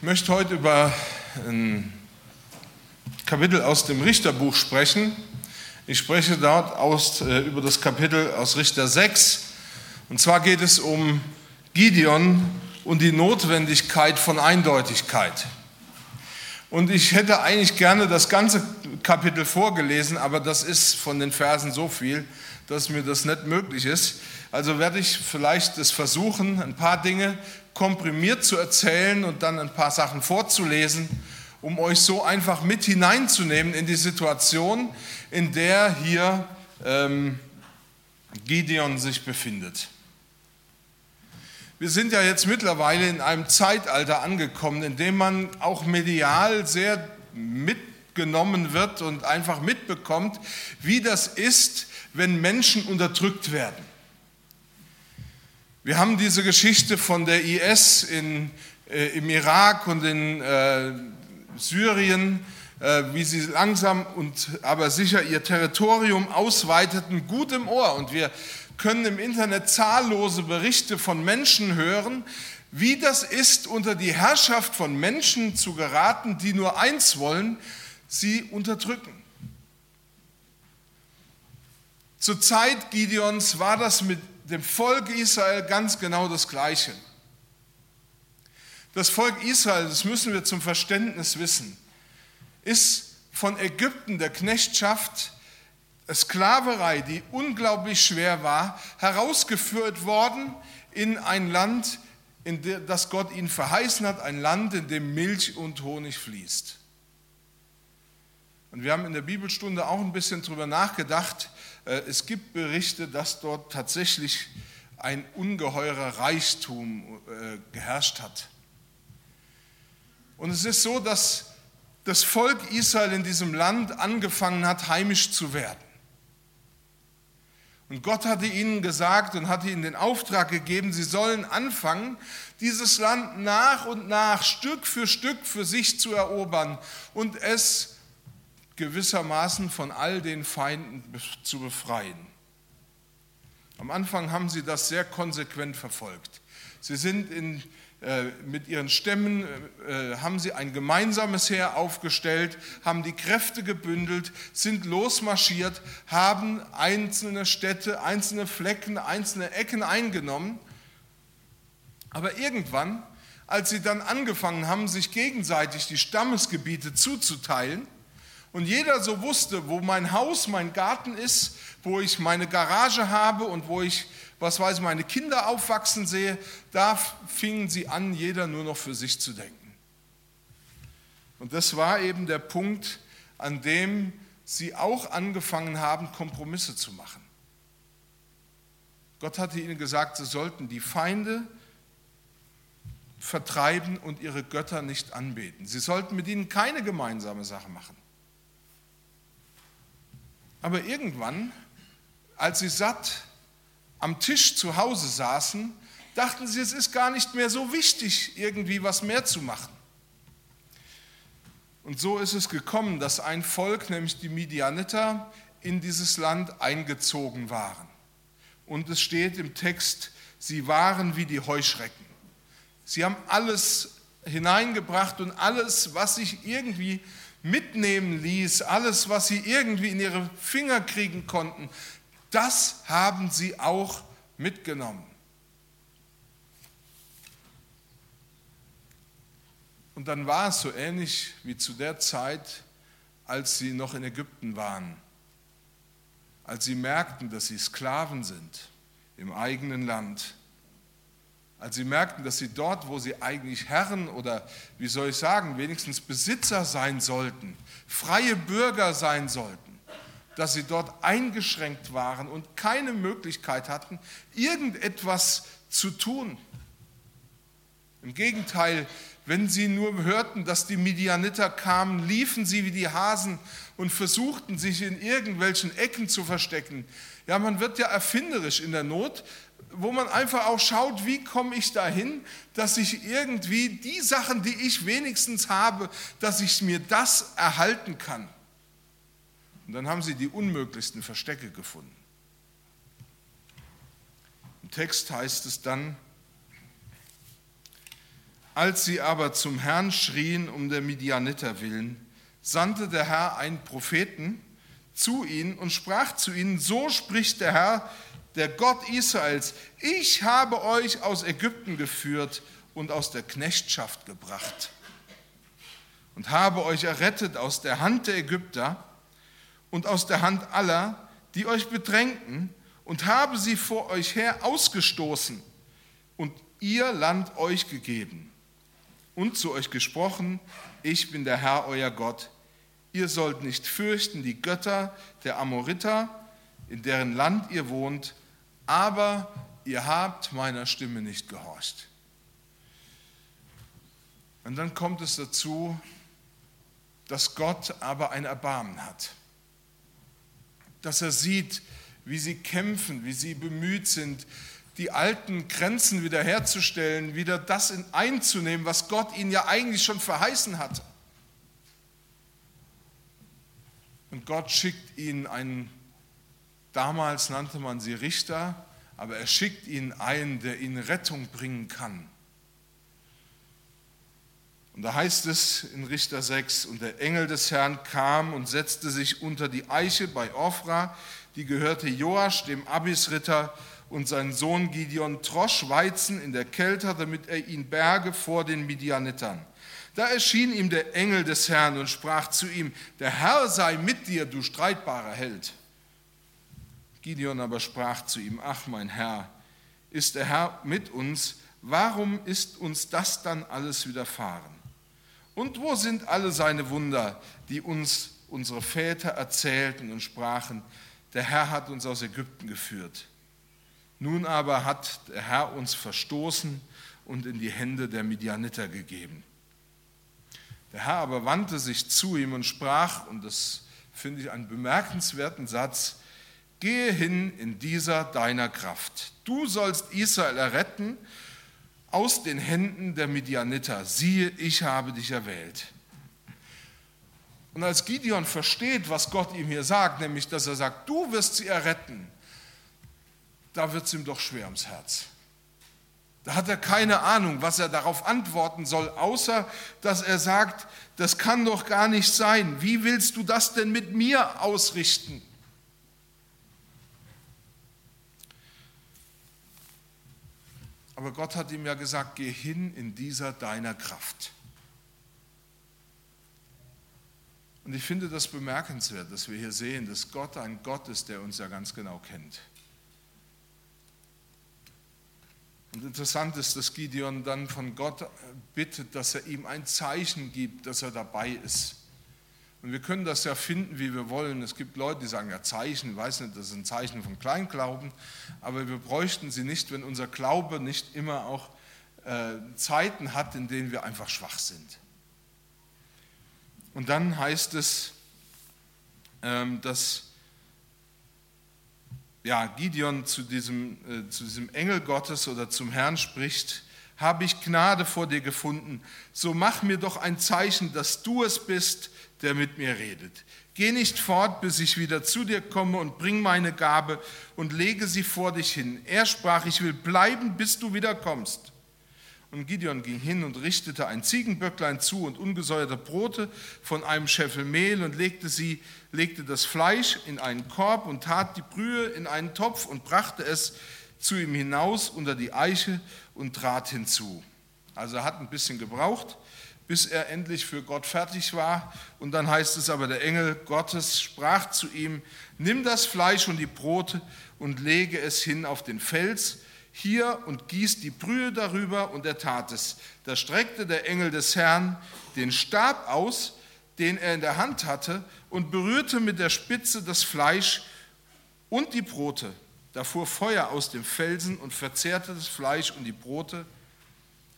Ich möchte heute über ein Kapitel aus dem Richterbuch sprechen. Ich spreche dort aus, äh, über das Kapitel aus Richter 6. Und zwar geht es um Gideon und die Notwendigkeit von Eindeutigkeit. Und ich hätte eigentlich gerne das ganze Kapitel vorgelesen, aber das ist von den Versen so viel, dass mir das nicht möglich ist. Also werde ich vielleicht es versuchen, ein paar Dinge komprimiert zu erzählen und dann ein paar Sachen vorzulesen, um euch so einfach mit hineinzunehmen in die Situation, in der hier ähm, Gideon sich befindet. Wir sind ja jetzt mittlerweile in einem Zeitalter angekommen, in dem man auch medial sehr mitgenommen wird und einfach mitbekommt, wie das ist, wenn Menschen unterdrückt werden. Wir haben diese Geschichte von der IS in, äh, im Irak und in äh, Syrien, äh, wie sie langsam und aber sicher ihr Territorium ausweiteten, gut im Ohr. Und wir können im Internet zahllose Berichte von Menschen hören, wie das ist, unter die Herrschaft von Menschen zu geraten, die nur eins wollen, sie unterdrücken. Zur Zeit Gideons war das mit dem Volk Israel ganz genau das Gleiche. Das Volk Israel, das müssen wir zum Verständnis wissen, ist von Ägypten, der Knechtschaft, der Sklaverei, die unglaublich schwer war, herausgeführt worden in ein Land, in das Gott ihnen verheißen hat, ein Land, in dem Milch und Honig fließt. Und wir haben in der Bibelstunde auch ein bisschen darüber nachgedacht. Äh, es gibt Berichte, dass dort tatsächlich ein ungeheurer Reichtum äh, geherrscht hat. Und es ist so, dass das Volk Israel in diesem Land angefangen hat, heimisch zu werden. Und Gott hatte ihnen gesagt und hatte ihnen den Auftrag gegeben, sie sollen anfangen, dieses Land nach und nach, Stück für Stück für sich zu erobern und es gewissermaßen von all den Feinden zu befreien. Am Anfang haben sie das sehr konsequent verfolgt. Sie sind in, äh, mit ihren Stämmen, äh, haben sie ein gemeinsames Heer aufgestellt, haben die Kräfte gebündelt, sind losmarschiert, haben einzelne Städte, einzelne Flecken, einzelne Ecken eingenommen. Aber irgendwann, als sie dann angefangen haben, sich gegenseitig die Stammesgebiete zuzuteilen, und jeder so wusste, wo mein Haus, mein Garten ist, wo ich meine Garage habe und wo ich, was weiß ich, meine Kinder aufwachsen sehe, da fingen sie an, jeder nur noch für sich zu denken. Und das war eben der Punkt, an dem sie auch angefangen haben, Kompromisse zu machen. Gott hatte ihnen gesagt, sie sollten die Feinde vertreiben und ihre Götter nicht anbeten. Sie sollten mit ihnen keine gemeinsame Sache machen. Aber irgendwann, als sie satt am Tisch zu Hause saßen, dachten sie, es ist gar nicht mehr so wichtig, irgendwie was mehr zu machen. Und so ist es gekommen, dass ein Volk, nämlich die Midianiter, in dieses Land eingezogen waren. Und es steht im Text, sie waren wie die Heuschrecken. Sie haben alles hineingebracht und alles, was sich irgendwie mitnehmen ließ, alles, was sie irgendwie in ihre Finger kriegen konnten, das haben sie auch mitgenommen. Und dann war es so ähnlich wie zu der Zeit, als sie noch in Ägypten waren, als sie merkten, dass sie Sklaven sind im eigenen Land als sie merkten, dass sie dort, wo sie eigentlich Herren oder, wie soll ich sagen, wenigstens Besitzer sein sollten, freie Bürger sein sollten, dass sie dort eingeschränkt waren und keine Möglichkeit hatten, irgendetwas zu tun. Im Gegenteil, wenn sie nur hörten, dass die Midianiter kamen, liefen sie wie die Hasen und versuchten sich in irgendwelchen Ecken zu verstecken. Ja, man wird ja erfinderisch in der Not, wo man einfach auch schaut, wie komme ich dahin, dass ich irgendwie die Sachen, die ich wenigstens habe, dass ich mir das erhalten kann. Und dann haben sie die unmöglichsten Verstecke gefunden. Im Text heißt es dann, Als sie aber zum Herrn schrien um der Midianiter willen, sandte der Herr einen Propheten zu ihnen und sprach zu ihnen, so spricht der Herr, der Gott Israels, ich habe euch aus Ägypten geführt und aus der Knechtschaft gebracht und habe euch errettet aus der Hand der Ägypter und aus der Hand aller, die euch bedrängten, und habe sie vor euch her ausgestoßen und ihr Land euch gegeben und zu euch gesprochen, ich bin der Herr euer Gott. Ihr sollt nicht fürchten die Götter der Amoriter, in deren Land ihr wohnt, aber ihr habt meiner Stimme nicht gehorcht. Und dann kommt es dazu, dass Gott aber ein Erbarmen hat. Dass er sieht, wie sie kämpfen, wie sie bemüht sind, die alten Grenzen wiederherzustellen, wieder das einzunehmen, was Gott ihnen ja eigentlich schon verheißen hatte. Und Gott schickt ihnen einen, damals nannte man sie Richter, aber er schickt ihnen einen, der ihnen Rettung bringen kann. Und da heißt es in Richter 6, und der Engel des Herrn kam und setzte sich unter die Eiche bei Ophra, die gehörte Joasch, dem Abisritter, und sein Sohn Gideon trosch Weizen in der Kälte, damit er ihn berge vor den Midianitern. Da erschien ihm der Engel des Herrn und sprach zu ihm, der Herr sei mit dir, du streitbarer Held. Gideon aber sprach zu ihm, ach mein Herr, ist der Herr mit uns, warum ist uns das dann alles widerfahren? Und wo sind alle seine Wunder, die uns unsere Väter erzählten und sprachen, der Herr hat uns aus Ägypten geführt. Nun aber hat der Herr uns verstoßen und in die Hände der Midianiter gegeben. Der Herr aber wandte sich zu ihm und sprach, und das finde ich einen bemerkenswerten Satz, gehe hin in dieser deiner Kraft. Du sollst Israel erretten aus den Händen der Midianiter. Siehe, ich habe dich erwählt. Und als Gideon versteht, was Gott ihm hier sagt, nämlich dass er sagt, du wirst sie erretten, da wird es ihm doch schwer ums Herz. Da hat er keine Ahnung, was er darauf antworten soll, außer dass er sagt, das kann doch gar nicht sein. Wie willst du das denn mit mir ausrichten? Aber Gott hat ihm ja gesagt, geh hin in dieser deiner Kraft. Und ich finde das bemerkenswert, dass wir hier sehen, dass Gott ein Gott ist, der uns ja ganz genau kennt. Und interessant ist, dass Gideon dann von Gott bittet, dass er ihm ein Zeichen gibt, dass er dabei ist. Und wir können das ja finden, wie wir wollen. Es gibt Leute, die sagen, ja, Zeichen, ich weiß nicht, das ist ein Zeichen von Kleinglauben, aber wir bräuchten sie nicht, wenn unser Glaube nicht immer auch äh, Zeiten hat, in denen wir einfach schwach sind. Und dann heißt es, ähm, dass ja, Gideon zu diesem, äh, zu diesem Engel Gottes oder zum Herrn spricht, habe ich Gnade vor dir gefunden, so mach mir doch ein Zeichen, dass du es bist, der mit mir redet. Geh nicht fort, bis ich wieder zu dir komme und bring meine Gabe und lege sie vor dich hin. Er sprach, ich will bleiben, bis du wiederkommst. Und Gideon ging hin und richtete ein Ziegenböcklein zu und ungesäuerte Brote von einem Scheffel Mehl und legte, sie, legte das Fleisch in einen Korb und tat die Brühe in einen Topf und brachte es zu ihm hinaus unter die Eiche und trat hinzu. Also er hat ein bisschen gebraucht, bis er endlich für Gott fertig war. Und dann heißt es aber, der Engel Gottes sprach zu ihm, nimm das Fleisch und die Brote und lege es hin auf den Fels hier und gießt die Brühe darüber und er tat es. Da streckte der Engel des Herrn den Stab aus, den er in der Hand hatte, und berührte mit der Spitze das Fleisch und die Brote. Da fuhr Feuer aus dem Felsen und verzehrte das Fleisch und die Brote,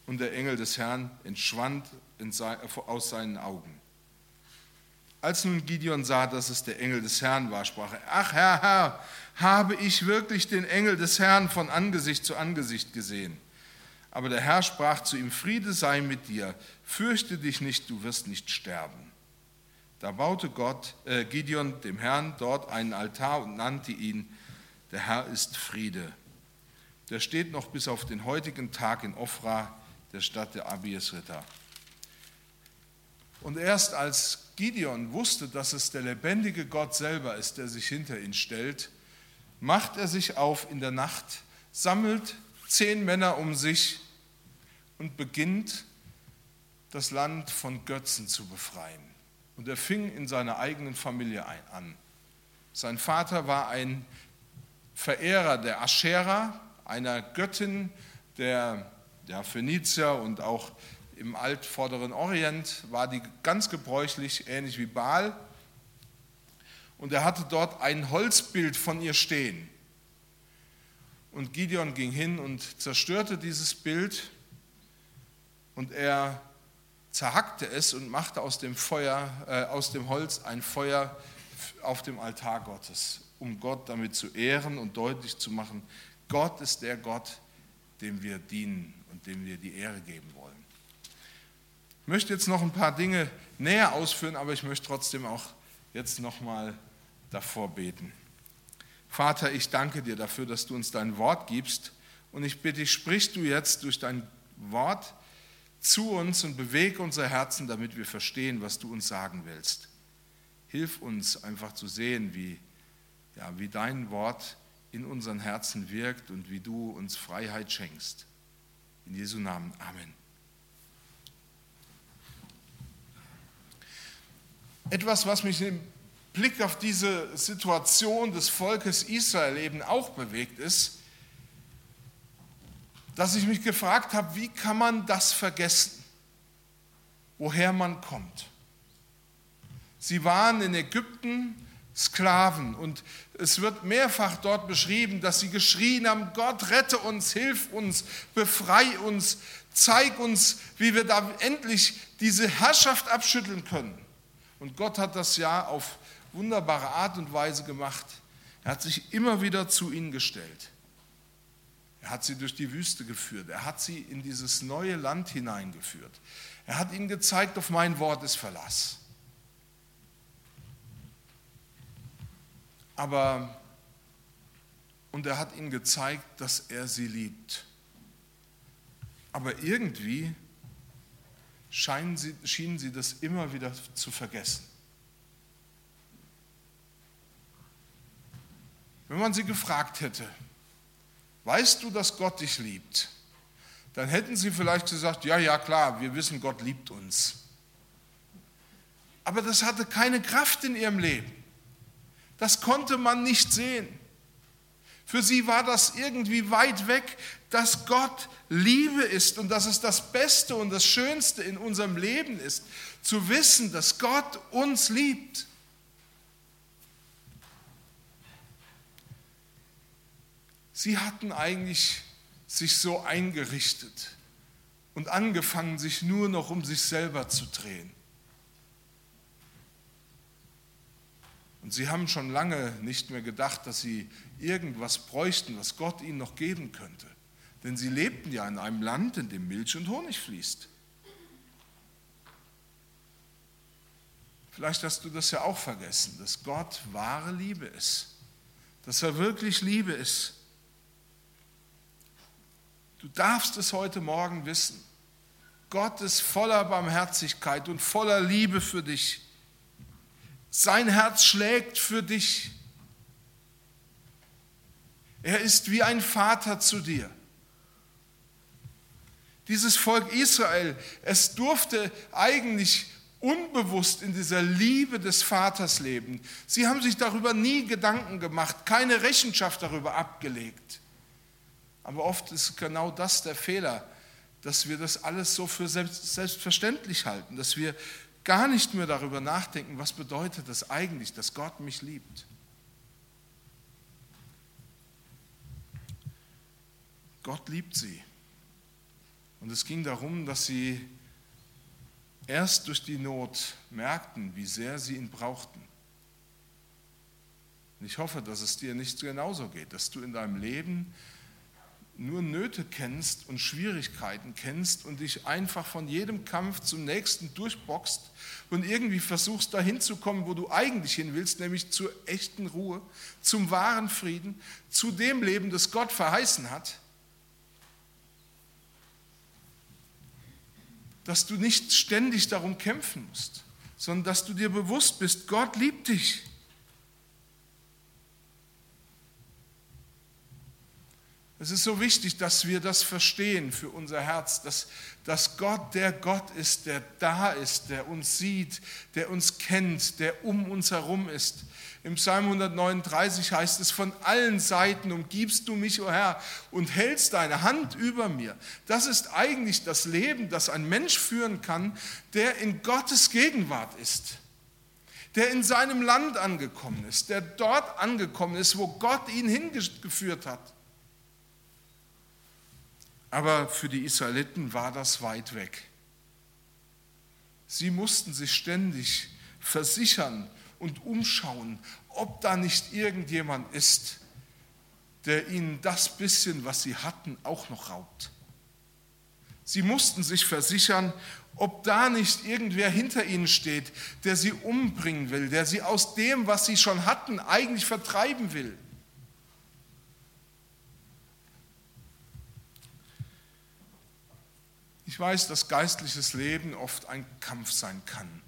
und der Engel des Herrn entschwand aus seinen Augen. Als nun Gideon sah, dass es der Engel des Herrn war, sprach er, ach Herr, Herr, habe ich wirklich den Engel des Herrn von Angesicht zu Angesicht gesehen. Aber der Herr sprach zu ihm, Friede sei mit dir, fürchte dich nicht, du wirst nicht sterben. Da baute Gott, äh, Gideon dem Herrn dort einen Altar und nannte ihn, der Herr ist Friede. Der steht noch bis auf den heutigen Tag in Ofra, der Stadt der Abiesritter. Und erst als Gideon wusste, dass es der lebendige Gott selber ist, der sich hinter ihn stellt, macht er sich auf in der Nacht, sammelt zehn Männer um sich und beginnt das Land von Götzen zu befreien. Und er fing in seiner eigenen Familie an. Sein Vater war ein Verehrer der Aschera, einer Göttin der, der Phönizier und auch im altvorderen Orient war die ganz gebräuchlich, ähnlich wie Baal. Und er hatte dort ein Holzbild von ihr stehen. Und Gideon ging hin und zerstörte dieses Bild und er zerhackte es und machte aus dem Feuer, äh, aus dem Holz ein Feuer auf dem Altar Gottes, um Gott damit zu ehren und deutlich zu machen, Gott ist der Gott, dem wir dienen und dem wir die Ehre geben wollen. Ich möchte jetzt noch ein paar Dinge näher ausführen, aber ich möchte trotzdem auch jetzt nochmal davor beten. Vater, ich danke dir dafür, dass du uns dein Wort gibst und ich bitte dich, sprich du jetzt durch dein Wort zu uns und bewege unser Herzen, damit wir verstehen, was du uns sagen willst. Hilf uns einfach zu sehen, wie, ja, wie dein Wort in unseren Herzen wirkt und wie du uns Freiheit schenkst. In Jesu Namen. Amen. Etwas, was mich im Blick auf diese Situation des Volkes Israel eben auch bewegt, ist, dass ich mich gefragt habe, wie kann man das vergessen, woher man kommt. Sie waren in Ägypten Sklaven und es wird mehrfach dort beschrieben, dass sie geschrien haben, Gott rette uns, hilf uns, befrei uns, zeig uns, wie wir da endlich diese Herrschaft abschütteln können. Und Gott hat das ja auf wunderbare Art und Weise gemacht. Er hat sich immer wieder zu ihnen gestellt. Er hat sie durch die Wüste geführt. Er hat sie in dieses neue Land hineingeführt. Er hat ihnen gezeigt, auf mein Wort ist Verlass. Aber, und er hat ihnen gezeigt, dass er sie liebt. Aber irgendwie scheinen sie, schienen sie das immer wieder zu vergessen. Wenn man sie gefragt hätte, weißt du, dass Gott dich liebt? Dann hätten sie vielleicht gesagt, ja, ja, klar, wir wissen, Gott liebt uns. Aber das hatte keine Kraft in ihrem Leben. Das konnte man nicht sehen. Für sie war das irgendwie weit weg, dass Gott Liebe ist und dass es das Beste und das Schönste in unserem Leben ist, zu wissen, dass Gott uns liebt. Sie hatten eigentlich sich so eingerichtet und angefangen, sich nur noch um sich selber zu drehen. Und sie haben schon lange nicht mehr gedacht, dass sie irgendwas bräuchten, was Gott ihnen noch geben könnte. Denn sie lebten ja in einem Land, in dem Milch und Honig fließt. Vielleicht hast du das ja auch vergessen, dass Gott wahre Liebe ist, dass er wirklich Liebe ist Du darfst es heute Morgen wissen. Gott ist voller Barmherzigkeit und voller Liebe für dich. Sein Herz schlägt für dich. Er ist wie ein Vater zu dir. Dieses Volk Israel, es durfte eigentlich unbewusst in dieser Liebe des Vaters leben. Sie haben sich darüber nie Gedanken gemacht, keine Rechenschaft darüber abgelegt. Aber oft ist genau das der Fehler, dass wir das alles so für selbstverständlich halten, dass wir gar nicht mehr darüber nachdenken, was bedeutet das eigentlich, dass Gott mich liebt. Gott liebt sie. Und es ging darum, dass sie erst durch die Not merkten, wie sehr sie ihn brauchten. Und ich hoffe, dass es dir nicht genauso geht, dass du in deinem Leben nur Nöte kennst und Schwierigkeiten kennst und dich einfach von jedem Kampf zum nächsten durchboxt und irgendwie versuchst dahin zu kommen, wo du eigentlich hin willst, nämlich zur echten Ruhe, zum wahren Frieden, zu dem Leben, das Gott verheißen hat. dass du nicht ständig darum kämpfen musst, sondern dass du dir bewusst bist, Gott liebt dich. Es ist so wichtig, dass wir das verstehen für unser Herz, dass, dass Gott der Gott ist, der da ist, der uns sieht, der uns kennt, der um uns herum ist. Im Psalm 139 heißt es, von allen Seiten umgibst du mich, o oh Herr, und hältst deine Hand über mir. Das ist eigentlich das Leben, das ein Mensch führen kann, der in Gottes Gegenwart ist, der in seinem Land angekommen ist, der dort angekommen ist, wo Gott ihn hingeführt hat. Aber für die Israeliten war das weit weg. Sie mussten sich ständig versichern und umschauen, ob da nicht irgendjemand ist, der ihnen das bisschen, was sie hatten, auch noch raubt. Sie mussten sich versichern, ob da nicht irgendwer hinter ihnen steht, der sie umbringen will, der sie aus dem, was sie schon hatten, eigentlich vertreiben will. Ich weiß, dass geistliches Leben oft ein Kampf sein kann.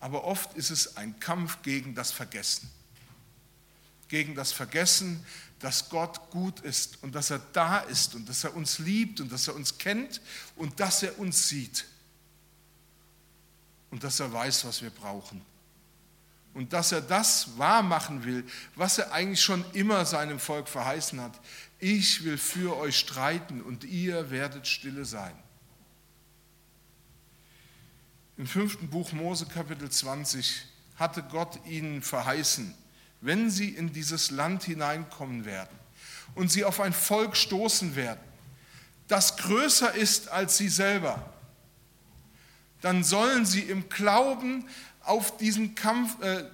Aber oft ist es ein Kampf gegen das Vergessen. Gegen das Vergessen, dass Gott gut ist und dass er da ist und dass er uns liebt und dass er uns kennt und dass er uns sieht. Und dass er weiß, was wir brauchen. Und dass er das wahr machen will, was er eigentlich schon immer seinem Volk verheißen hat ich will für euch streiten und ihr werdet stille sein. Im fünften Buch Mose Kapitel 20 hatte Gott ihnen verheißen, wenn sie in dieses Land hineinkommen werden und sie auf ein Volk stoßen werden, das größer ist als sie selber, dann sollen sie im Glauben auf diesen Kampf äh,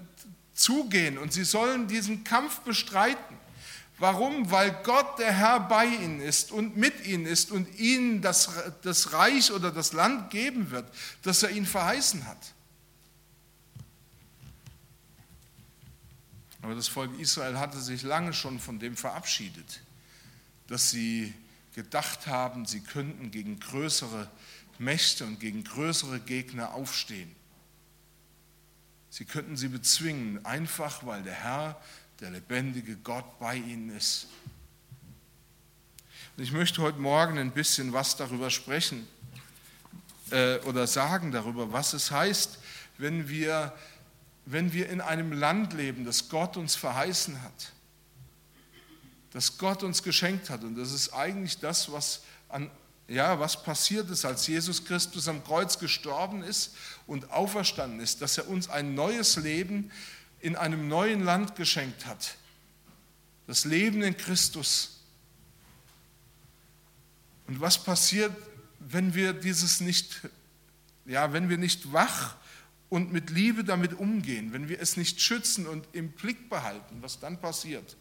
zugehen und sie sollen diesen Kampf bestreiten. Warum? Weil Gott der Herr bei ihnen ist und mit ihnen ist und ihnen das, das Reich oder das Land geben wird, das er ihnen verheißen hat. Aber das Volk Israel hatte sich lange schon von dem verabschiedet, dass sie gedacht haben, sie könnten gegen größere Mächte und gegen größere Gegner aufstehen. Sie könnten sie bezwingen, einfach weil der Herr der lebendige Gott bei ihnen ist. Und ich möchte heute Morgen ein bisschen was darüber sprechen äh, oder sagen darüber, was es heißt, wenn wir, wenn wir in einem Land leben, das Gott uns verheißen hat, das Gott uns geschenkt hat. Und das ist eigentlich das, was, an, ja, was passiert ist, als Jesus Christus am Kreuz gestorben ist und auferstanden ist, dass er uns ein neues Leben in einem neuen Land geschenkt hat. Das Leben in Christus. Und was passiert, wenn wir dieses nicht, ja, wenn wir nicht wach und mit Liebe damit umgehen, wenn wir es nicht schützen und im Blick behalten, was dann passiert?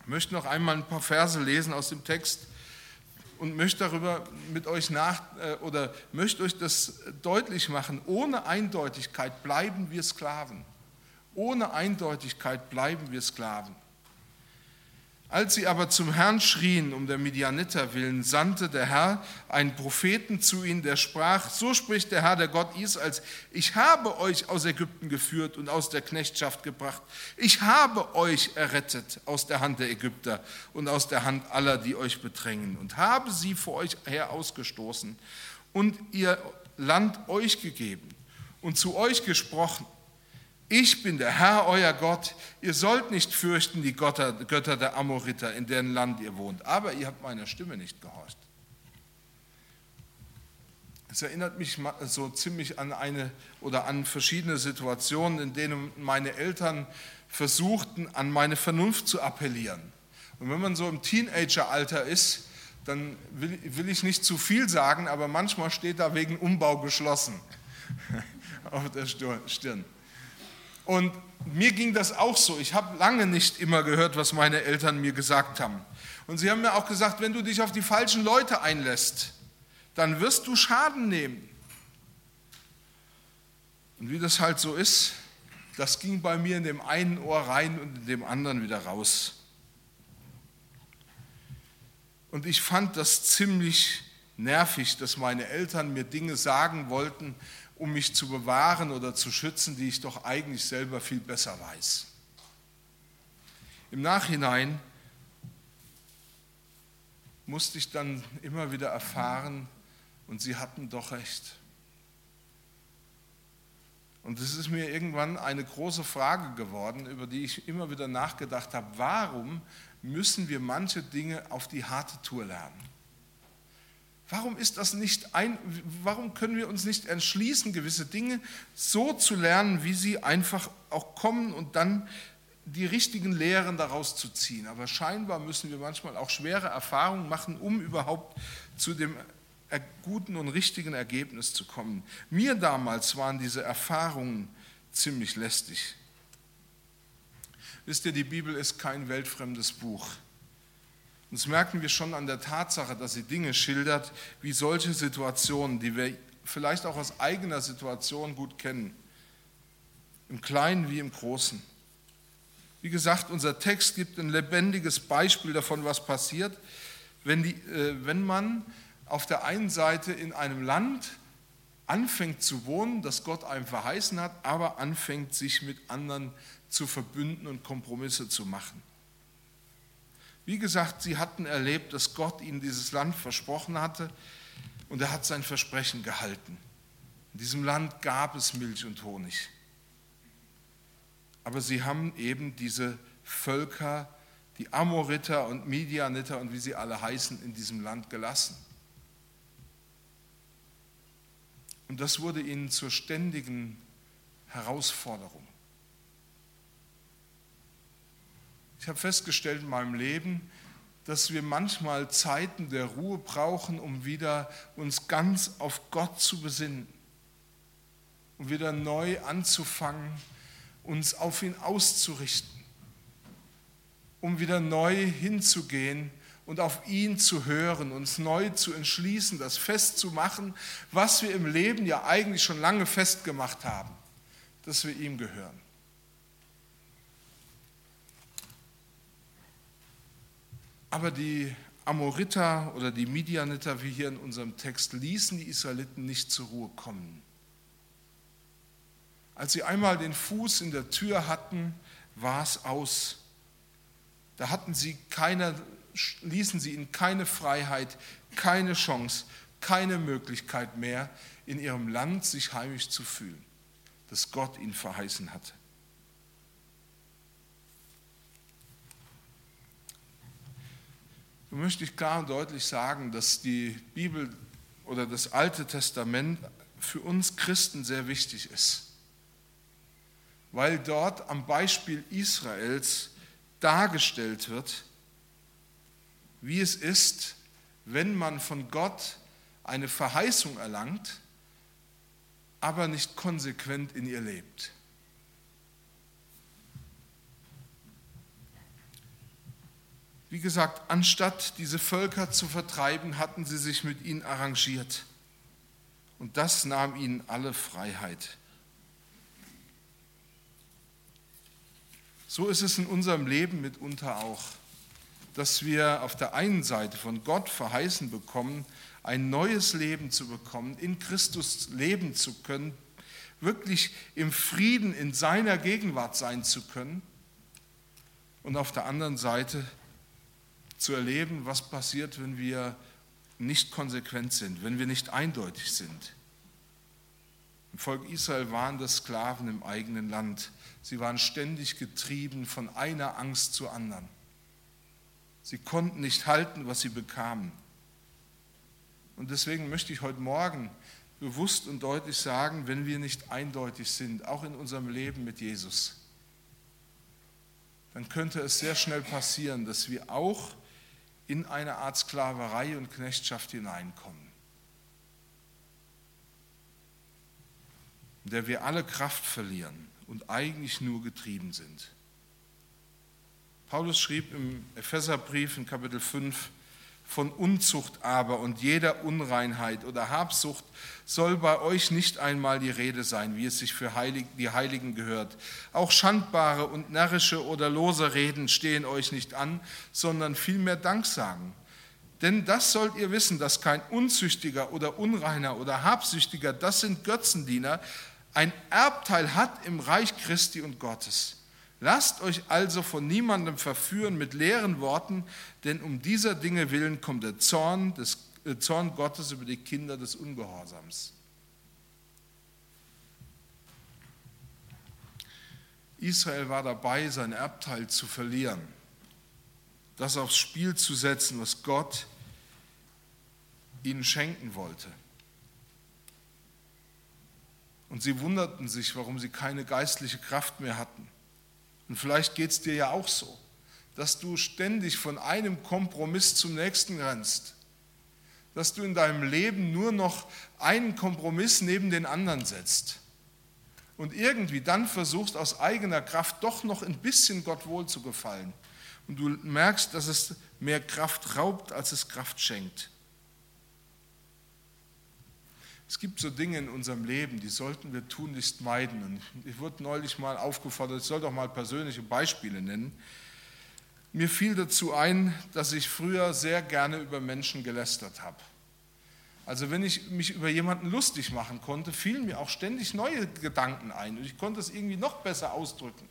Ich möchte noch einmal ein paar Verse lesen aus dem Text und möchte darüber mit euch nach äh, oder möchte euch das deutlich machen. Ohne Eindeutigkeit bleiben wir Sklaven. Ohne Eindeutigkeit bleiben wir Sklaven. Als sie aber zum Herrn schrien, um der Midianiter willen, sandte der Herr einen Propheten zu ihnen, der sprach, so spricht der Herr, der Gott Israels, ich habe euch aus Ägypten geführt und aus der Knechtschaft gebracht. Ich habe euch errettet aus der Hand der Ägypter und aus der Hand aller, die euch bedrängen und habe sie vor euch her ausgestoßen und ihr Land euch gegeben und zu euch gesprochen ich bin der Herr, euer Gott. Ihr sollt nicht fürchten die Götter, Götter der Amoriter, in deren Land ihr wohnt. Aber ihr habt meiner Stimme nicht gehorcht. Es erinnert mich so ziemlich an eine oder an verschiedene Situationen, in denen meine Eltern versuchten, an meine Vernunft zu appellieren. Und wenn man so im Teenageralter ist, dann will, will ich nicht zu viel sagen, aber manchmal steht da wegen Umbau geschlossen auf der Stirn. Und mir ging das auch so. Ich habe lange nicht immer gehört, was meine Eltern mir gesagt haben. Und sie haben mir auch gesagt, wenn du dich auf die falschen Leute einlässt, dann wirst du Schaden nehmen. Und wie das halt so ist, das ging bei mir in dem einen Ohr rein und in dem anderen wieder raus. Und ich fand das ziemlich nervig, dass meine Eltern mir Dinge sagen wollten, um mich zu bewahren oder zu schützen, die ich doch eigentlich selber viel besser weiß. Im Nachhinein musste ich dann immer wieder erfahren, und sie hatten doch recht. Und es ist mir irgendwann eine große Frage geworden, über die ich immer wieder nachgedacht habe. Warum müssen wir manche Dinge auf die harte Tour lernen? Warum ist das nicht ein, warum können wir uns nicht entschließen, gewisse Dinge so zu lernen, wie sie einfach auch kommen und dann die richtigen Lehren daraus zu ziehen? Aber scheinbar müssen wir manchmal auch schwere Erfahrungen machen, um überhaupt zu dem guten und richtigen Ergebnis zu kommen. Mir damals waren diese Erfahrungen ziemlich lästig. Wisst ihr, die Bibel ist kein weltfremdes Buch. Und das merken wir schon an der Tatsache, dass sie Dinge schildert, wie solche Situationen, die wir vielleicht auch aus eigener Situation gut kennen, im Kleinen wie im Großen. Wie gesagt, unser Text gibt ein lebendiges Beispiel davon, was passiert, wenn, die, äh, wenn man auf der einen Seite in einem Land anfängt zu wohnen, das Gott einem verheißen hat, aber anfängt sich mit anderen zu verbünden und Kompromisse zu machen. Wie gesagt, sie hatten erlebt, dass Gott ihnen dieses Land versprochen hatte und er hat sein Versprechen gehalten. In diesem Land gab es Milch und Honig. Aber sie haben eben diese Völker, die Amoriter und Midianiter und wie sie alle heißen, in diesem Land gelassen. Und das wurde ihnen zur ständigen Herausforderung. Ich habe festgestellt in meinem Leben, dass wir manchmal Zeiten der Ruhe brauchen, um wieder uns ganz auf Gott zu besinnen, um wieder neu anzufangen, uns auf ihn auszurichten, um wieder neu hinzugehen und auf ihn zu hören, uns neu zu entschließen, das festzumachen, was wir im Leben ja eigentlich schon lange festgemacht haben, dass wir ihm gehören. Aber die Amoriter oder die Midianiter, wie hier in unserem Text, ließen die Israeliten nicht zur Ruhe kommen. Als sie einmal den Fuß in der Tür hatten, war es aus. Da hatten sie keine ließen sie ihnen keine Freiheit, keine Chance, keine Möglichkeit mehr, in ihrem Land sich heimisch zu fühlen, das Gott ihnen verheißen hatte. Möchte ich klar und deutlich sagen, dass die Bibel oder das Alte Testament für uns Christen sehr wichtig ist, weil dort am Beispiel Israels dargestellt wird, wie es ist, wenn man von Gott eine Verheißung erlangt, aber nicht konsequent in ihr lebt. Wie gesagt, anstatt diese Völker zu vertreiben, hatten sie sich mit ihnen arrangiert. Und das nahm ihnen alle Freiheit. So ist es in unserem Leben mitunter auch dass wir auf der einen Seite von Gott verheißen bekommen, ein neues Leben zu bekommen, in Christus leben zu können, wirklich im Frieden in seiner Gegenwart sein zu können und auf der anderen Seite zu erleben, was passiert, wenn wir nicht konsequent sind, wenn wir nicht eindeutig sind. Im Volk Israel waren das Sklaven im eigenen Land. Sie waren ständig getrieben von einer Angst zur anderen. Sie konnten nicht halten, was sie bekamen. Und deswegen möchte ich heute Morgen bewusst und deutlich sagen, wenn wir nicht eindeutig sind, auch in unserem Leben mit Jesus, dann könnte es sehr schnell passieren, dass wir auch in eine Art Sklaverei und Knechtschaft hineinkommen, in der wir alle Kraft verlieren und eigentlich nur getrieben sind. Paulus schrieb im Epheserbrief in Kapitel 5, von Unzucht aber und jeder Unreinheit oder Habsucht soll bei euch nicht einmal die Rede sein, wie es sich für Heilig, die Heiligen gehört. Auch schandbare und närrische oder lose Reden stehen euch nicht an, sondern vielmehr Dank sagen. Denn das sollt ihr wissen, dass kein Unzüchtiger oder Unreiner oder Habsüchtiger, das sind Götzendiener, ein Erbteil hat im Reich Christi und Gottes. Lasst euch also von niemandem verführen mit leeren Worten, denn um dieser Dinge willen kommt der Zorn, des, äh, Zorn Gottes über die Kinder des Ungehorsams. Israel war dabei, sein Erbteil zu verlieren, das aufs Spiel zu setzen, was Gott ihnen schenken wollte. Und sie wunderten sich, warum sie keine geistliche Kraft mehr hatten. Und vielleicht geht es dir ja auch so, dass du ständig von einem Kompromiss zum nächsten rennst, dass du in deinem Leben nur noch einen Kompromiss neben den anderen setzt und irgendwie dann versuchst aus eigener Kraft doch noch ein bisschen Gott wohl zu gefallen. Und du merkst, dass es mehr Kraft raubt, als es Kraft schenkt. Es gibt so Dinge in unserem Leben, die sollten wir tunlichst meiden. Und ich wurde neulich mal aufgefordert, ich soll doch mal persönliche Beispiele nennen. Mir fiel dazu ein, dass ich früher sehr gerne über Menschen gelästert habe. Also wenn ich mich über jemanden lustig machen konnte, fielen mir auch ständig neue Gedanken ein und ich konnte es irgendwie noch besser ausdrücken.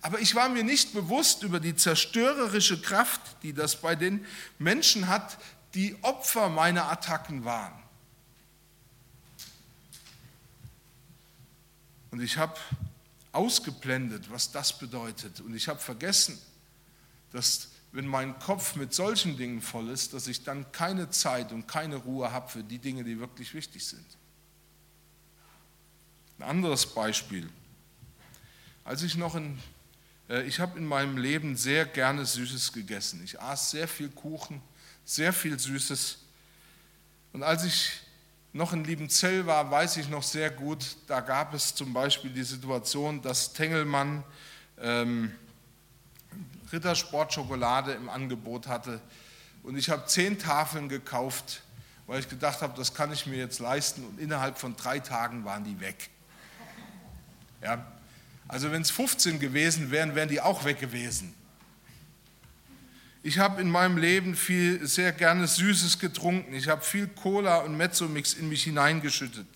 Aber ich war mir nicht bewusst über die zerstörerische Kraft, die das bei den Menschen hat, die Opfer meiner Attacken waren. Und ich habe ausgeblendet, was das bedeutet. Und ich habe vergessen, dass wenn mein Kopf mit solchen Dingen voll ist, dass ich dann keine Zeit und keine Ruhe habe für die Dinge, die wirklich wichtig sind. Ein anderes Beispiel. Als ich noch in, äh, ich habe in meinem Leben sehr gerne Süßes gegessen. Ich aß sehr viel Kuchen, sehr viel Süßes. Und als ich noch in Liebenzell war, weiß ich noch sehr gut, da gab es zum Beispiel die Situation, dass Tengelmann ähm, Rittersportschokolade im Angebot hatte. Und ich habe zehn Tafeln gekauft, weil ich gedacht habe, das kann ich mir jetzt leisten. Und innerhalb von drei Tagen waren die weg. Ja? Also wenn es 15 gewesen wären, wären die auch weg gewesen. Ich habe in meinem Leben viel, sehr gerne Süßes getrunken. Ich habe viel Cola und Mezzomix in mich hineingeschüttet.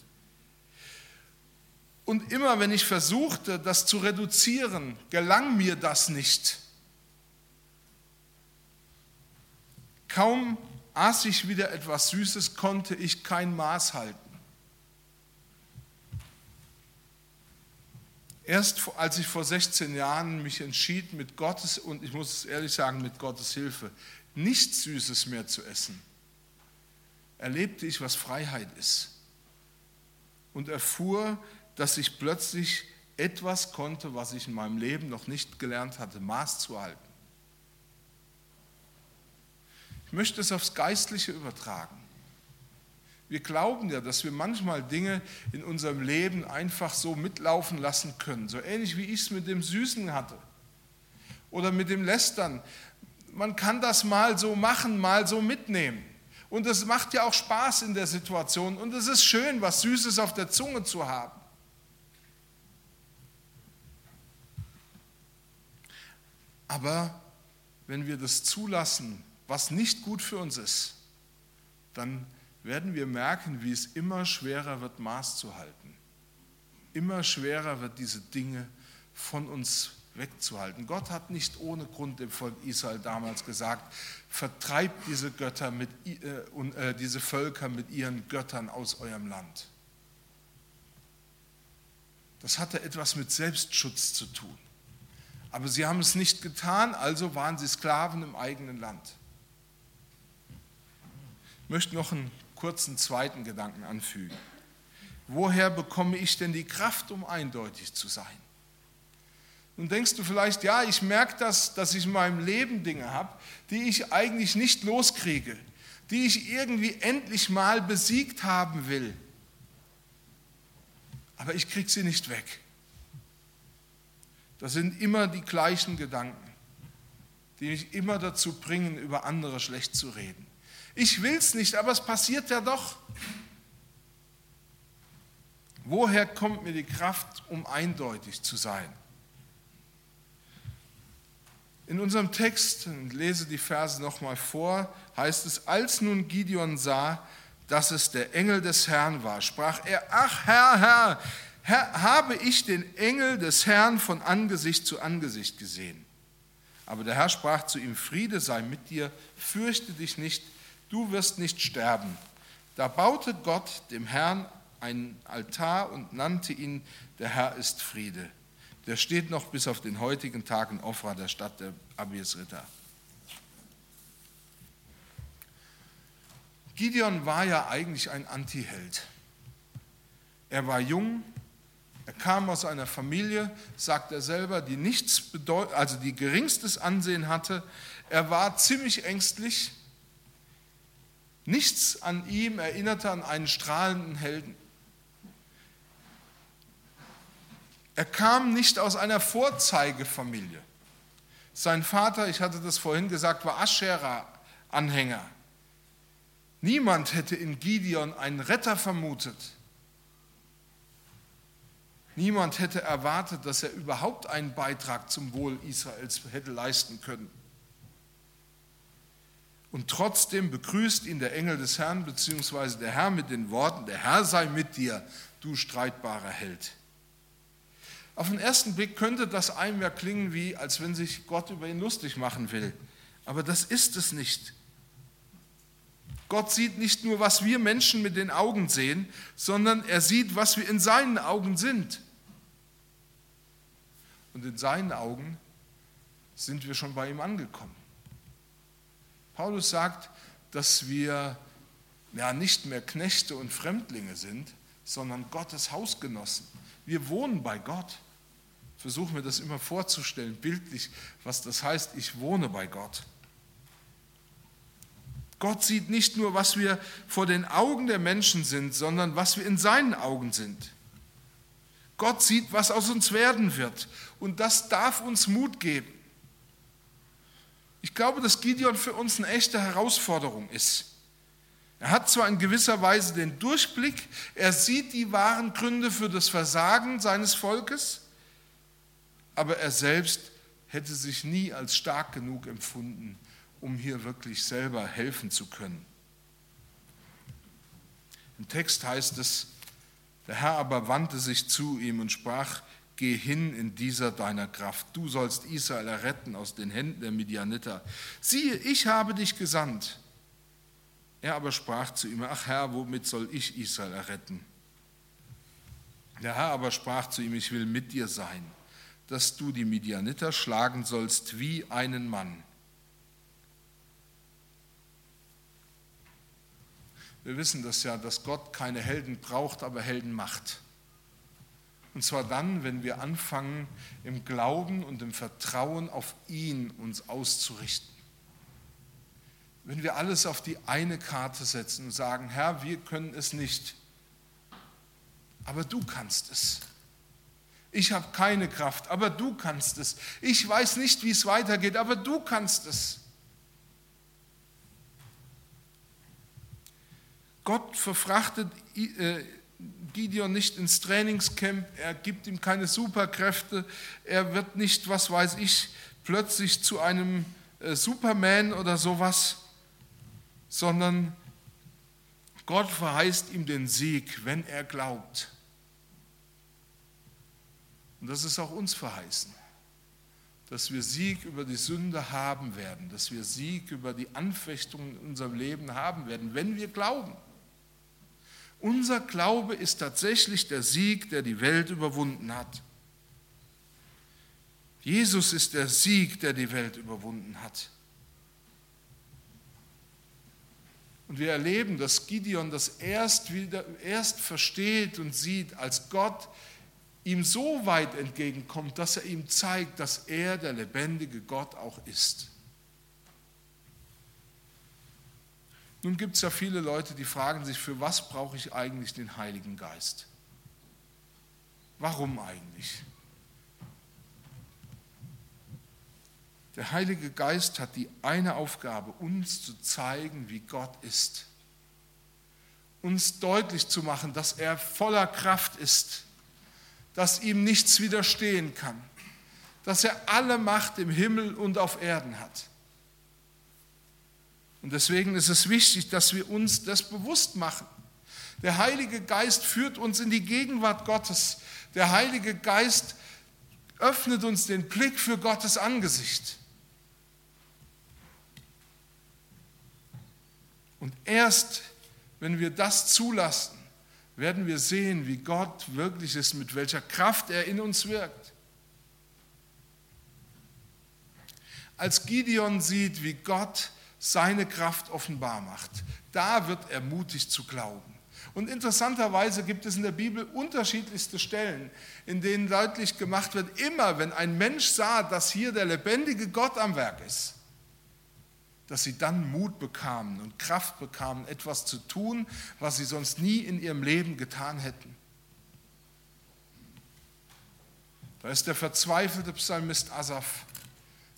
Und immer wenn ich versuchte, das zu reduzieren, gelang mir das nicht. Kaum aß ich wieder etwas Süßes, konnte ich kein Maß halten. Erst als ich vor 16 Jahren mich entschied, mit Gottes, und ich muss es ehrlich sagen, mit Gottes Hilfe, nichts Süßes mehr zu essen, erlebte ich, was Freiheit ist. Und erfuhr, dass ich plötzlich etwas konnte, was ich in meinem Leben noch nicht gelernt hatte, Maß zu halten. Ich möchte es aufs Geistliche übertragen. Wir glauben ja, dass wir manchmal Dinge in unserem Leben einfach so mitlaufen lassen können, so ähnlich wie ich es mit dem Süßen hatte oder mit dem Lästern. Man kann das mal so machen, mal so mitnehmen. Und es macht ja auch Spaß in der Situation und es ist schön, was Süßes auf der Zunge zu haben. Aber wenn wir das zulassen, was nicht gut für uns ist, dann werden wir merken, wie es immer schwerer wird, Maß zu halten. Immer schwerer wird, diese Dinge von uns wegzuhalten. Gott hat nicht ohne Grund dem Volk Israel damals gesagt, vertreibt diese Götter mit, äh, äh, diese Völker mit ihren Göttern aus eurem Land. Das hatte etwas mit Selbstschutz zu tun. Aber sie haben es nicht getan, also waren sie Sklaven im eigenen Land. Ich möchte noch einen kurzen zweiten Gedanken anfügen. Woher bekomme ich denn die Kraft, um eindeutig zu sein? Nun denkst du vielleicht, ja, ich merke das, dass ich in meinem Leben Dinge habe, die ich eigentlich nicht loskriege, die ich irgendwie endlich mal besiegt haben will. Aber ich kriege sie nicht weg. Das sind immer die gleichen Gedanken, die mich immer dazu bringen, über andere schlecht zu reden. Ich will es nicht, aber es passiert ja doch. Woher kommt mir die Kraft, um eindeutig zu sein? In unserem Text, und lese die Verse nochmal vor, heißt es, als nun Gideon sah, dass es der Engel des Herrn war, sprach er, ach Herr, Herr, Herr, habe ich den Engel des Herrn von Angesicht zu Angesicht gesehen. Aber der Herr sprach zu ihm, Friede sei mit dir, fürchte dich nicht, du wirst nicht sterben. Da baute Gott dem Herrn einen Altar und nannte ihn, der Herr ist Friede. Der steht noch bis auf den heutigen Tag in Ofra, der Stadt der Abiesritter. Gideon war ja eigentlich ein Antiheld. Er war jung, er kam aus einer Familie, sagt er selber, die nichts bedeut also die geringstes Ansehen hatte. Er war ziemlich ängstlich. Nichts an ihm erinnerte an einen strahlenden Helden. Er kam nicht aus einer Vorzeigefamilie. Sein Vater, ich hatte das vorhin gesagt, war Aschera-Anhänger. Niemand hätte in Gideon einen Retter vermutet. Niemand hätte erwartet, dass er überhaupt einen Beitrag zum Wohl Israels hätte leisten können. Und trotzdem begrüßt ihn der Engel des Herrn, beziehungsweise der Herr mit den Worten, der Herr sei mit dir, du streitbarer Held. Auf den ersten Blick könnte das einem ja klingen wie, als wenn sich Gott über ihn lustig machen will. Aber das ist es nicht. Gott sieht nicht nur, was wir Menschen mit den Augen sehen, sondern er sieht, was wir in seinen Augen sind. Und in seinen Augen sind wir schon bei ihm angekommen. Paulus sagt, dass wir ja nicht mehr Knechte und Fremdlinge sind, sondern Gottes Hausgenossen. Wir wohnen bei Gott. Versuchen wir das immer vorzustellen, bildlich, was das heißt, ich wohne bei Gott. Gott sieht nicht nur, was wir vor den Augen der Menschen sind, sondern was wir in seinen Augen sind. Gott sieht, was aus uns werden wird. Und das darf uns Mut geben. Ich glaube, dass Gideon für uns eine echte Herausforderung ist. Er hat zwar in gewisser Weise den Durchblick, er sieht die wahren Gründe für das Versagen seines Volkes, aber er selbst hätte sich nie als stark genug empfunden, um hier wirklich selber helfen zu können. Im Text heißt es, der Herr aber wandte sich zu ihm und sprach, geh hin in dieser deiner Kraft, du sollst Israel erretten aus den Händen der Midianiter. Siehe, ich habe dich gesandt. Er aber sprach zu ihm, ach Herr, womit soll ich Israel erretten? Der Herr aber sprach zu ihm, ich will mit dir sein, dass du die Midianiter schlagen sollst wie einen Mann. Wir wissen das ja, dass Gott keine Helden braucht, aber Helden macht. Und zwar dann, wenn wir anfangen, im Glauben und im Vertrauen auf ihn uns auszurichten. Wenn wir alles auf die eine Karte setzen und sagen, Herr, wir können es nicht, aber du kannst es. Ich habe keine Kraft, aber du kannst es. Ich weiß nicht, wie es weitergeht, aber du kannst es. Gott verfrachtet äh, Gideon nicht ins Trainingscamp, er gibt ihm keine Superkräfte, er wird nicht, was weiß ich, plötzlich zu einem äh, Superman oder sowas, sondern Gott verheißt ihm den Sieg, wenn er glaubt. Und das ist auch uns verheißen, dass wir Sieg über die Sünde haben werden, dass wir Sieg über die Anfechtungen in unserem Leben haben werden, wenn wir glauben. Unser Glaube ist tatsächlich der Sieg, der die Welt überwunden hat. Jesus ist der Sieg, der die Welt überwunden hat. Und wir erleben, dass Gideon das erst, wieder, erst versteht und sieht, als Gott ihm so weit entgegenkommt, dass er ihm zeigt, dass er der lebendige Gott auch ist. Nun gibt es ja viele Leute, die fragen sich, für was brauche ich eigentlich den Heiligen Geist? Warum eigentlich? Der Heilige Geist hat die eine Aufgabe, uns zu zeigen, wie Gott ist. Uns deutlich zu machen, dass er voller Kraft ist, dass ihm nichts widerstehen kann, dass er alle Macht im Himmel und auf Erden hat. Und deswegen ist es wichtig, dass wir uns das bewusst machen. Der Heilige Geist führt uns in die Gegenwart Gottes. Der Heilige Geist öffnet uns den Blick für Gottes Angesicht. Und erst wenn wir das zulassen, werden wir sehen, wie Gott wirklich ist, mit welcher Kraft er in uns wirkt. Als Gideon sieht, wie Gott seine Kraft offenbar macht, da wird er mutig zu glauben. Und interessanterweise gibt es in der Bibel unterschiedlichste Stellen, in denen deutlich gemacht wird, immer wenn ein Mensch sah, dass hier der lebendige Gott am Werk ist, dass sie dann Mut bekamen und Kraft bekamen, etwas zu tun, was sie sonst nie in ihrem Leben getan hätten. Da ist der verzweifelte Psalmist Asaph,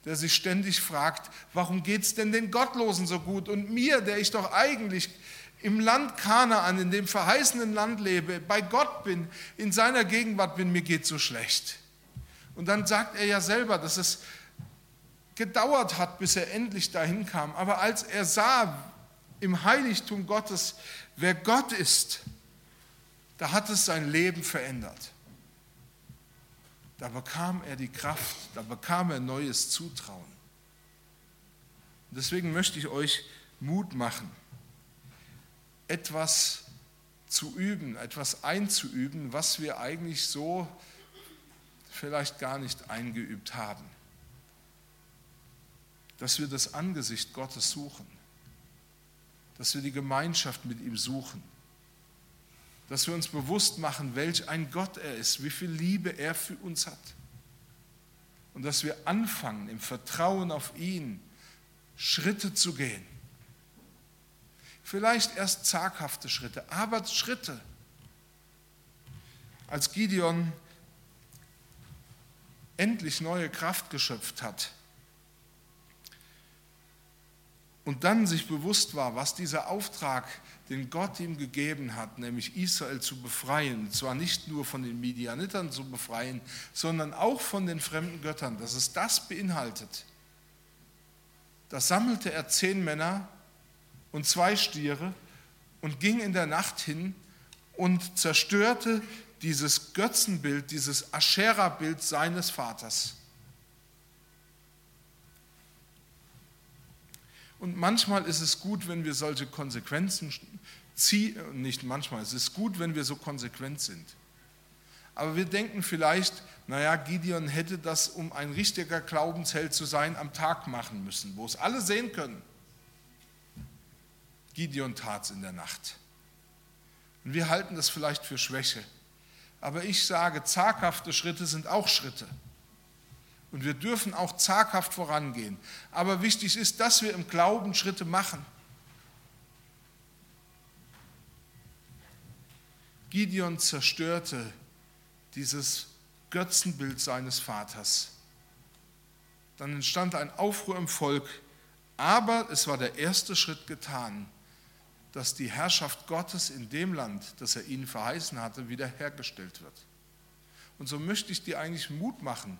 der sich ständig fragt, warum geht es denn den Gottlosen so gut und mir, der ich doch eigentlich im Land Kanaan, in dem verheißenen Land lebe, bei Gott bin, in seiner Gegenwart bin, mir geht so schlecht. Und dann sagt er ja selber, dass es gedauert hat, bis er endlich dahin kam. Aber als er sah im Heiligtum Gottes, wer Gott ist, da hat es sein Leben verändert. Da bekam er die Kraft, da bekam er neues Zutrauen. Deswegen möchte ich euch Mut machen, etwas zu üben, etwas einzuüben, was wir eigentlich so vielleicht gar nicht eingeübt haben dass wir das Angesicht Gottes suchen, dass wir die Gemeinschaft mit ihm suchen, dass wir uns bewusst machen, welch ein Gott er ist, wie viel Liebe er für uns hat. Und dass wir anfangen, im Vertrauen auf ihn Schritte zu gehen. Vielleicht erst zaghafte Schritte, aber Schritte. Als Gideon endlich neue Kraft geschöpft hat, und dann sich bewusst war, was dieser Auftrag, den Gott ihm gegeben hat, nämlich Israel zu befreien, zwar nicht nur von den Midianitern zu befreien, sondern auch von den fremden Göttern, dass es das beinhaltet. Da sammelte er zehn Männer und zwei Stiere und ging in der Nacht hin und zerstörte dieses Götzenbild, dieses Aschera-Bild seines Vaters. Und manchmal ist es gut, wenn wir solche Konsequenzen ziehen, nicht manchmal, es ist gut, wenn wir so konsequent sind. Aber wir denken vielleicht, naja, Gideon hätte das, um ein richtiger Glaubensheld zu sein, am Tag machen müssen, wo es alle sehen können. Gideon tat es in der Nacht. Und wir halten das vielleicht für Schwäche. Aber ich sage, zaghafte Schritte sind auch Schritte. Und wir dürfen auch zaghaft vorangehen. Aber wichtig ist, dass wir im Glauben Schritte machen. Gideon zerstörte dieses Götzenbild seines Vaters. Dann entstand ein Aufruhr im Volk, aber es war der erste Schritt getan, dass die Herrschaft Gottes in dem Land, das er ihnen verheißen hatte, wiederhergestellt wird. Und so möchte ich dir eigentlich Mut machen,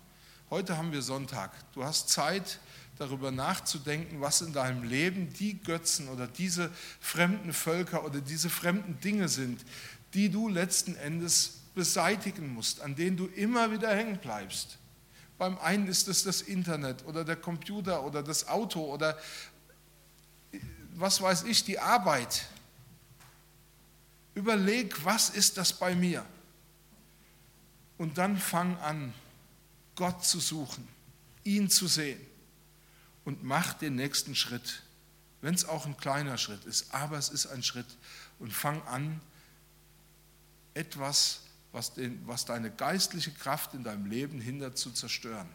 Heute haben wir Sonntag. Du hast Zeit, darüber nachzudenken, was in deinem Leben die Götzen oder diese fremden Völker oder diese fremden Dinge sind, die du letzten Endes beseitigen musst, an denen du immer wieder hängen bleibst. Beim einen ist es das Internet oder der Computer oder das Auto oder was weiß ich, die Arbeit. Überleg, was ist das bei mir? Und dann fang an, Gott zu suchen, ihn zu sehen und mach den nächsten Schritt, wenn es auch ein kleiner Schritt ist, aber es ist ein Schritt und fang an, etwas, was, den, was deine geistliche Kraft in deinem Leben hindert, zu zerstören.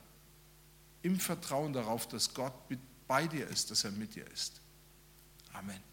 Im Vertrauen darauf, dass Gott bei dir ist, dass er mit dir ist. Amen.